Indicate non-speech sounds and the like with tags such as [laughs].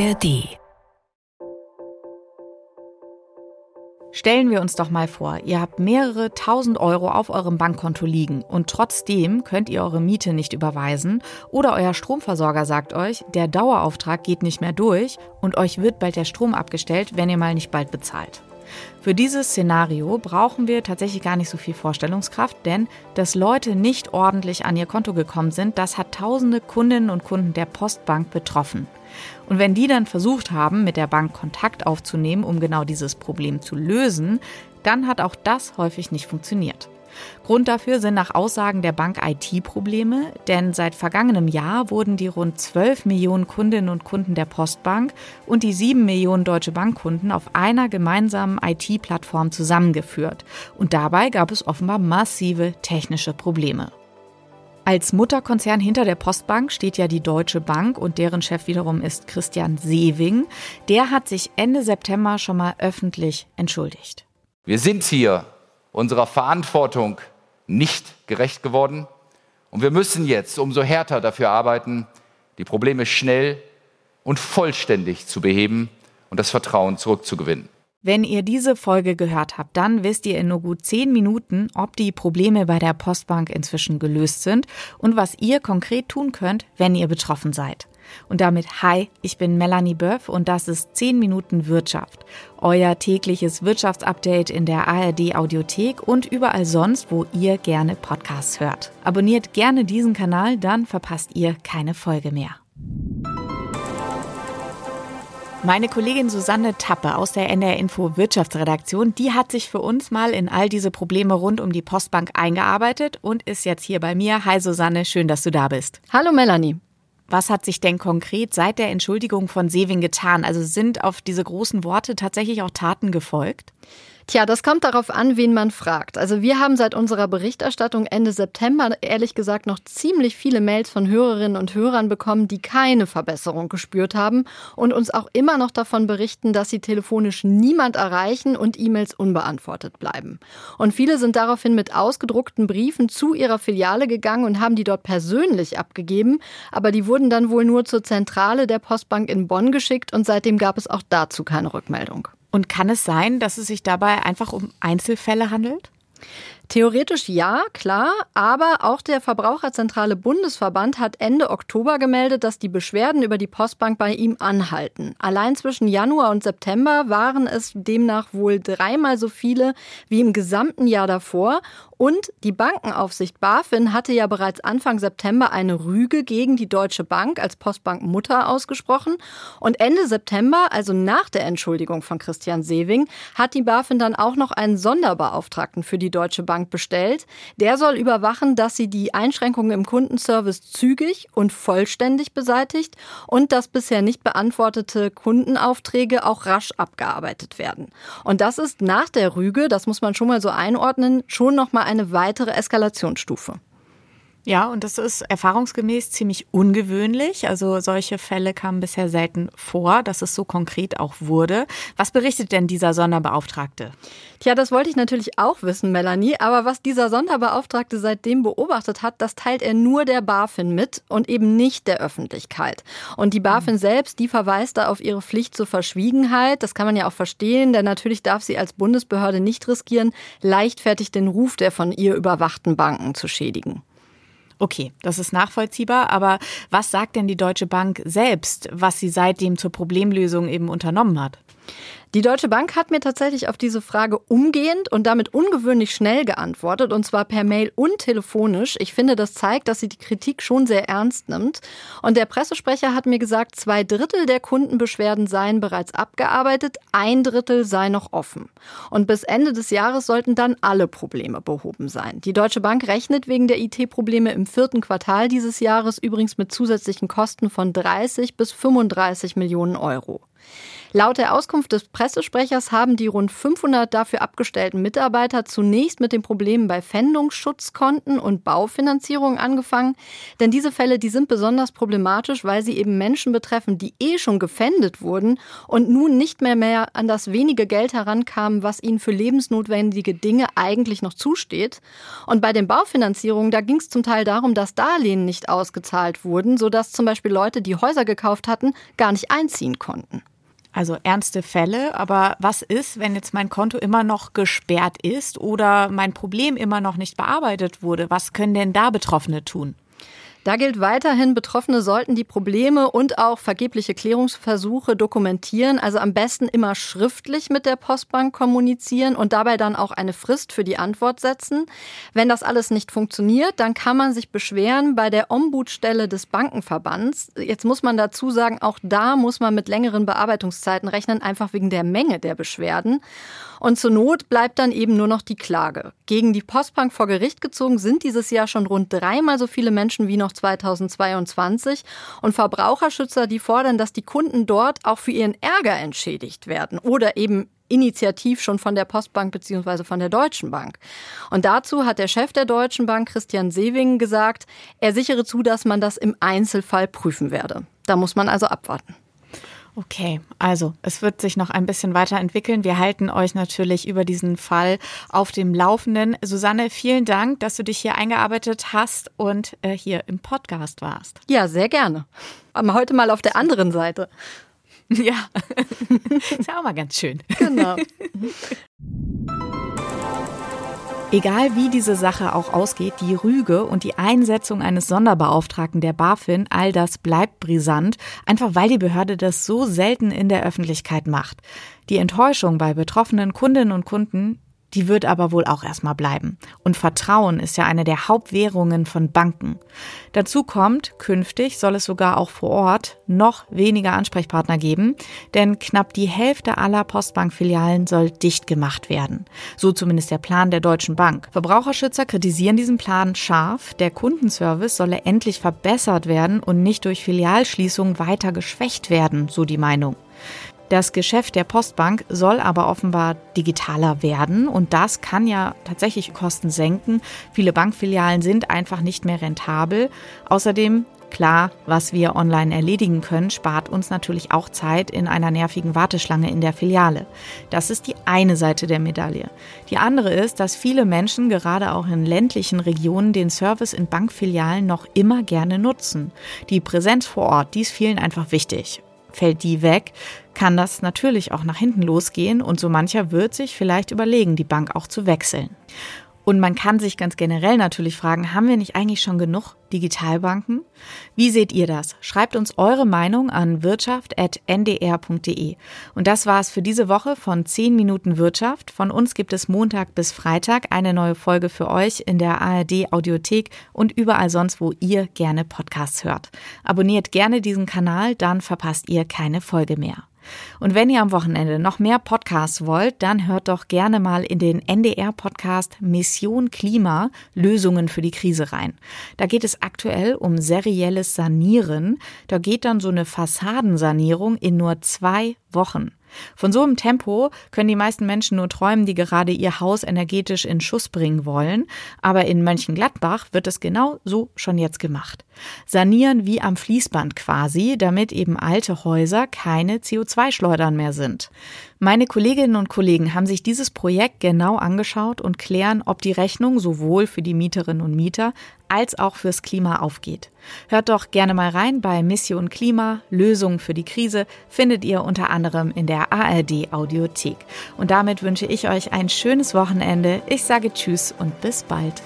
ARD Stellen wir uns doch mal vor, ihr habt mehrere tausend Euro auf eurem Bankkonto liegen und trotzdem könnt ihr eure Miete nicht überweisen oder euer Stromversorger sagt euch, der Dauerauftrag geht nicht mehr durch und euch wird bald der Strom abgestellt, wenn ihr mal nicht bald bezahlt. Für dieses Szenario brauchen wir tatsächlich gar nicht so viel Vorstellungskraft, denn dass Leute nicht ordentlich an ihr Konto gekommen sind, das hat tausende Kundinnen und Kunden der Postbank betroffen. Und wenn die dann versucht haben, mit der Bank Kontakt aufzunehmen, um genau dieses Problem zu lösen, dann hat auch das häufig nicht funktioniert. Grund dafür sind nach Aussagen der Bank IT-Probleme, denn seit vergangenem Jahr wurden die rund 12 Millionen Kundinnen und Kunden der Postbank und die 7 Millionen Deutsche Bankkunden auf einer gemeinsamen IT-Plattform zusammengeführt. Und dabei gab es offenbar massive technische Probleme. Als Mutterkonzern hinter der Postbank steht ja die Deutsche Bank und deren Chef wiederum ist Christian Sewing. Der hat sich Ende September schon mal öffentlich entschuldigt. Wir sind hier unserer Verantwortung nicht gerecht geworden und wir müssen jetzt umso härter dafür arbeiten, die Probleme schnell und vollständig zu beheben und das Vertrauen zurückzugewinnen. Wenn ihr diese Folge gehört habt, dann wisst ihr in nur gut zehn Minuten, ob die Probleme bei der Postbank inzwischen gelöst sind und was ihr konkret tun könnt, wenn ihr betroffen seid. Und damit hi, ich bin Melanie Böff und das ist 10 Minuten Wirtschaft. Euer tägliches Wirtschaftsupdate in der ARD Audiothek und überall sonst, wo ihr gerne Podcasts hört. Abonniert gerne diesen Kanal, dann verpasst ihr keine Folge mehr. Meine Kollegin Susanne Tappe aus der NR Info Wirtschaftsredaktion, die hat sich für uns mal in all diese Probleme rund um die Postbank eingearbeitet und ist jetzt hier bei mir. Hi Susanne, schön, dass du da bist. Hallo Melanie. Was hat sich denn konkret seit der Entschuldigung von Sewing getan? Also sind auf diese großen Worte tatsächlich auch Taten gefolgt? Tja, das kommt darauf an, wen man fragt. Also wir haben seit unserer Berichterstattung Ende September ehrlich gesagt noch ziemlich viele Mails von Hörerinnen und Hörern bekommen, die keine Verbesserung gespürt haben und uns auch immer noch davon berichten, dass sie telefonisch niemand erreichen und E-Mails unbeantwortet bleiben. Und viele sind daraufhin mit ausgedruckten Briefen zu ihrer Filiale gegangen und haben die dort persönlich abgegeben, aber die wurden dann wohl nur zur Zentrale der Postbank in Bonn geschickt und seitdem gab es auch dazu keine Rückmeldung. Und kann es sein, dass es sich dabei einfach um Einzelfälle handelt? Theoretisch ja, klar, aber auch der Verbraucherzentrale Bundesverband hat Ende Oktober gemeldet, dass die Beschwerden über die Postbank bei ihm anhalten. Allein zwischen Januar und September waren es demnach wohl dreimal so viele wie im gesamten Jahr davor und die Bankenaufsicht BaFin hatte ja bereits Anfang September eine Rüge gegen die Deutsche Bank als Postbankmutter ausgesprochen. Und Ende September, also nach der Entschuldigung von Christian Sewing, hat die BaFin dann auch noch einen Sonderbeauftragten für die Deutsche Bank bestellt. Der soll überwachen, dass sie die Einschränkungen im Kundenservice zügig und vollständig beseitigt und dass bisher nicht beantwortete Kundenaufträge auch rasch abgearbeitet werden. Und das ist nach der Rüge, das muss man schon mal so einordnen, schon noch mal eine weitere Eskalationsstufe. Ja, und das ist erfahrungsgemäß ziemlich ungewöhnlich. Also solche Fälle kamen bisher selten vor, dass es so konkret auch wurde. Was berichtet denn dieser Sonderbeauftragte? Tja, das wollte ich natürlich auch wissen, Melanie. Aber was dieser Sonderbeauftragte seitdem beobachtet hat, das teilt er nur der BaFin mit und eben nicht der Öffentlichkeit. Und die BaFin selbst, die verweist da auf ihre Pflicht zur Verschwiegenheit. Das kann man ja auch verstehen, denn natürlich darf sie als Bundesbehörde nicht riskieren, leichtfertig den Ruf der von ihr überwachten Banken zu schädigen. Okay, das ist nachvollziehbar, aber was sagt denn die Deutsche Bank selbst, was sie seitdem zur Problemlösung eben unternommen hat? Die Deutsche Bank hat mir tatsächlich auf diese Frage umgehend und damit ungewöhnlich schnell geantwortet, und zwar per Mail und telefonisch. Ich finde, das zeigt, dass sie die Kritik schon sehr ernst nimmt. Und der Pressesprecher hat mir gesagt, zwei Drittel der Kundenbeschwerden seien bereits abgearbeitet, ein Drittel sei noch offen. Und bis Ende des Jahres sollten dann alle Probleme behoben sein. Die Deutsche Bank rechnet wegen der IT-Probleme im vierten Quartal dieses Jahres übrigens mit zusätzlichen Kosten von 30 bis 35 Millionen Euro. Laut der Auskunft des Pressesprechers haben die rund 500 dafür abgestellten Mitarbeiter zunächst mit den Problemen bei Pfändungsschutzkonten und Baufinanzierung angefangen. Denn diese Fälle, die sind besonders problematisch, weil sie eben Menschen betreffen, die eh schon gefändet wurden und nun nicht mehr mehr an das wenige Geld herankamen, was ihnen für lebensnotwendige Dinge eigentlich noch zusteht. Und bei den Baufinanzierungen, da ging es zum Teil darum, dass Darlehen nicht ausgezahlt wurden, sodass zum Beispiel Leute, die Häuser gekauft hatten, gar nicht einziehen konnten. Also ernste Fälle, aber was ist, wenn jetzt mein Konto immer noch gesperrt ist oder mein Problem immer noch nicht bearbeitet wurde? Was können denn da Betroffene tun? Da gilt weiterhin, Betroffene sollten die Probleme und auch vergebliche Klärungsversuche dokumentieren, also am besten immer schriftlich mit der Postbank kommunizieren und dabei dann auch eine Frist für die Antwort setzen. Wenn das alles nicht funktioniert, dann kann man sich beschweren bei der Ombudsstelle des Bankenverbands. Jetzt muss man dazu sagen, auch da muss man mit längeren Bearbeitungszeiten rechnen, einfach wegen der Menge der Beschwerden. Und zur Not bleibt dann eben nur noch die Klage. Gegen die Postbank vor Gericht gezogen sind dieses Jahr schon rund dreimal so viele Menschen wie noch 2022. Und Verbraucherschützer, die fordern, dass die Kunden dort auch für ihren Ärger entschädigt werden oder eben initiativ schon von der Postbank beziehungsweise von der Deutschen Bank. Und dazu hat der Chef der Deutschen Bank, Christian Sewing, gesagt, er sichere zu, dass man das im Einzelfall prüfen werde. Da muss man also abwarten. Okay, also es wird sich noch ein bisschen weiterentwickeln. Wir halten euch natürlich über diesen Fall auf dem Laufenden. Susanne, vielen Dank, dass du dich hier eingearbeitet hast und äh, hier im Podcast warst. Ja, sehr gerne. Aber heute mal auf der anderen Seite. [laughs] Ja, [laughs] ist ja auch mal ganz schön. Genau. [laughs] Egal wie diese Sache auch ausgeht, die Rüge und die Einsetzung eines Sonderbeauftragten der BaFin, all das bleibt brisant, einfach weil die Behörde das so selten in der Öffentlichkeit macht. Die Enttäuschung bei betroffenen Kundinnen und Kunden, die wird aber wohl auch erstmal bleiben. Und Vertrauen ist ja eine der Hauptwährungen von Banken. Dazu kommt, künftig soll es sogar auch vor Ort noch weniger Ansprechpartner geben, denn knapp die Hälfte aller Postbankfilialen soll dicht gemacht werden. So zumindest der Plan der Deutschen Bank. Verbraucherschützer kritisieren diesen Plan scharf. Der Kundenservice solle endlich verbessert werden und nicht durch Filialschließungen weiter geschwächt werden, so die Meinung. Das Geschäft der Postbank soll aber offenbar digitaler werden und das kann ja tatsächlich Kosten senken. Viele Bankfilialen sind einfach nicht mehr rentabel. Außerdem Klar, was wir online erledigen können, spart uns natürlich auch Zeit in einer nervigen Warteschlange in der Filiale. Das ist die eine Seite der Medaille. Die andere ist, dass viele Menschen gerade auch in ländlichen Regionen den Service in Bankfilialen noch immer gerne nutzen. Die Präsenz vor Ort, die ist vielen einfach wichtig fällt die weg, kann das natürlich auch nach hinten losgehen und so mancher wird sich vielleicht überlegen, die Bank auch zu wechseln. Und man kann sich ganz generell natürlich fragen, haben wir nicht eigentlich schon genug Digitalbanken? Wie seht ihr das? Schreibt uns eure Meinung an wirtschaft.ndr.de. Und das war es für diese Woche von 10 Minuten Wirtschaft. Von uns gibt es Montag bis Freitag eine neue Folge für euch in der ARD Audiothek und überall sonst, wo ihr gerne Podcasts hört. Abonniert gerne diesen Kanal, dann verpasst ihr keine Folge mehr. Und wenn ihr am Wochenende noch mehr Podcasts wollt, dann hört doch gerne mal in den NDR-Podcast Mission Klima Lösungen für die Krise rein. Da geht es aktuell um serielles Sanieren. Da geht dann so eine Fassadensanierung in nur zwei Wochen. Von so einem Tempo können die meisten Menschen nur träumen, die gerade ihr Haus energetisch in Schuss bringen wollen. Aber in Mönchengladbach wird es genau so schon jetzt gemacht. Sanieren wie am Fließband quasi, damit eben alte Häuser keine CO2-Schleudern mehr sind. Meine Kolleginnen und Kollegen haben sich dieses Projekt genau angeschaut und klären, ob die Rechnung sowohl für die Mieterinnen und Mieter als auch fürs Klima aufgeht. Hört doch gerne mal rein bei Mission Klima, Lösungen für die Krise, findet ihr unter anderem in der ARD Audiothek. Und damit wünsche ich euch ein schönes Wochenende. Ich sage Tschüss und bis bald.